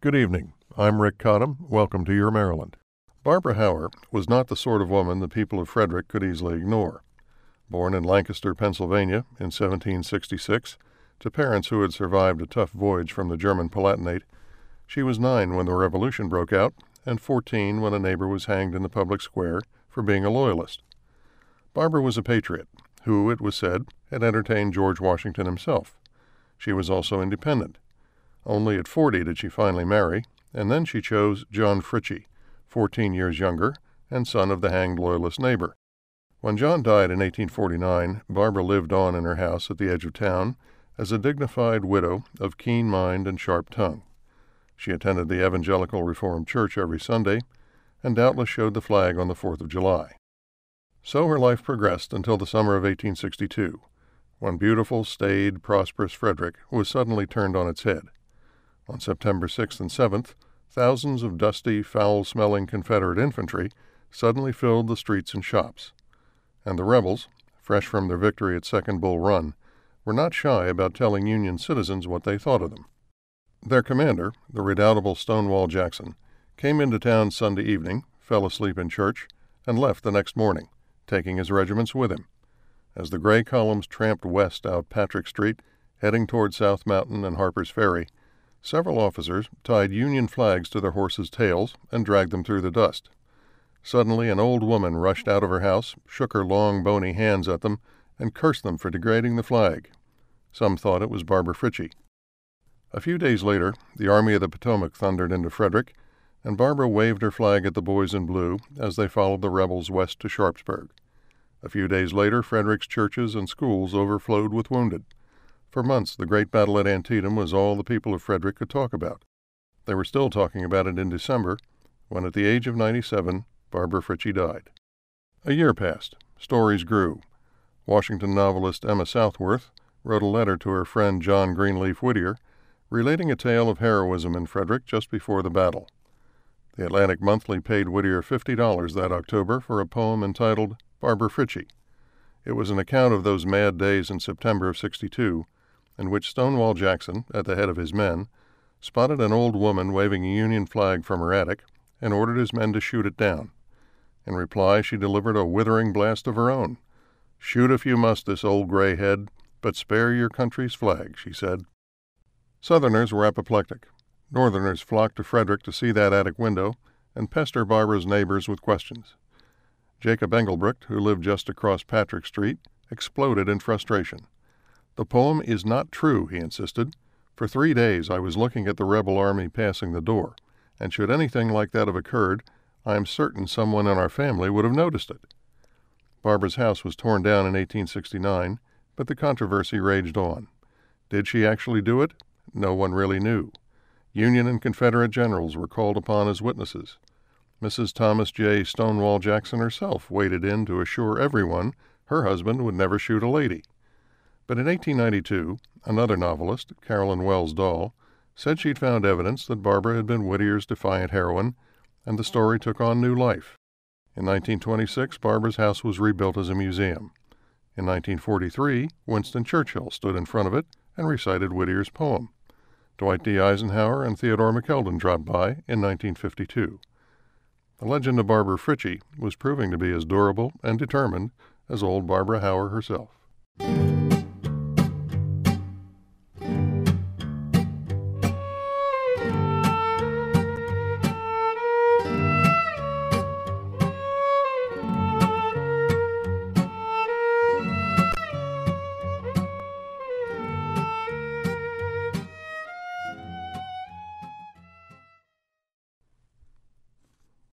Good evening. I'm Rick Cottam. Welcome to Your Maryland. Barbara Hauer was not the sort of woman the people of Frederick could easily ignore. Born in Lancaster, Pennsylvania in 1766, to parents who had survived a tough voyage from the German Palatinate, she was nine when the Revolution broke out and 14 when a neighbor was hanged in the public square for being a loyalist. Barbara was a patriot, who, it was said, had entertained George Washington himself. She was also independent. Only at 40 did she finally marry, and then she chose John Frietchie, 14 years younger, and son of the hanged Loyalist neighbor. When John died in 1849, Barbara lived on in her house at the edge of town as a dignified widow of keen mind and sharp tongue. She attended the Evangelical Reformed Church every Sunday and doubtless showed the flag on the Fourth of July. So her life progressed until the summer of 1862, when beautiful, staid, prosperous Frederick was suddenly turned on its head. On September 6th and 7th, thousands of dusty, foul smelling Confederate infantry suddenly filled the streets and shops. And the rebels, fresh from their victory at Second Bull Run, were not shy about telling Union citizens what they thought of them. Their commander, the redoubtable Stonewall Jackson, came into town Sunday evening, fell asleep in church, and left the next morning taking his regiments with him. As the gray columns tramped west out Patrick Street, heading toward South Mountain and Harper's Ferry, several officers tied Union flags to their horses' tails and dragged them through the dust. Suddenly, an old woman rushed out of her house, shook her long, bony hands at them, and cursed them for degrading the flag. Some thought it was Barbara Frietchie. A few days later, the Army of the Potomac thundered into Frederick, and Barbara waved her flag at the boys in blue as they followed the rebels west to Sharpsburg. A few days later, Frederick's churches and schools overflowed with wounded. For months, the great battle at Antietam was all the people of Frederick could talk about. They were still talking about it in December, when at the age of 97, Barbara Frietchie died. A year passed. Stories grew. Washington novelist Emma Southworth wrote a letter to her friend John Greenleaf Whittier, relating a tale of heroism in Frederick just before the battle. The Atlantic Monthly paid Whittier $50 that October for a poem entitled Barbara Frietchie. It was an account of those mad days in September of 62, in which Stonewall Jackson, at the head of his men, spotted an old woman waving a Union flag from her attic and ordered his men to shoot it down. In reply, she delivered a withering blast of her own. Shoot if you must this old gray head, but spare your country's flag, she said. Southerners were apoplectic. Northerners flocked to Frederick to see that attic window and pester Barbara's neighbors with questions. Jacob Engelbrecht, who lived just across Patrick Street, exploded in frustration. The poem is not true, he insisted. For three days I was looking at the rebel army passing the door, and should anything like that have occurred, I am certain someone in our family would have noticed it. Barbara's house was torn down in 1869, but the controversy raged on. Did she actually do it? No one really knew. Union and Confederate generals were called upon as witnesses. Mrs. Thomas J. Stonewall Jackson herself waded in to assure everyone her husband would never shoot a lady. But in 1892, another novelist, Carolyn Wells Dall, said she'd found evidence that Barbara had been Whittier's defiant heroine, and the story took on new life. In 1926, Barbara's house was rebuilt as a museum. In 1943, Winston Churchill stood in front of it and recited Whittier's poem. Dwight D. Eisenhower and Theodore McKeldin dropped by in 1952. The legend of Barbara Frietchie was proving to be as durable and determined as old Barbara Hauer herself.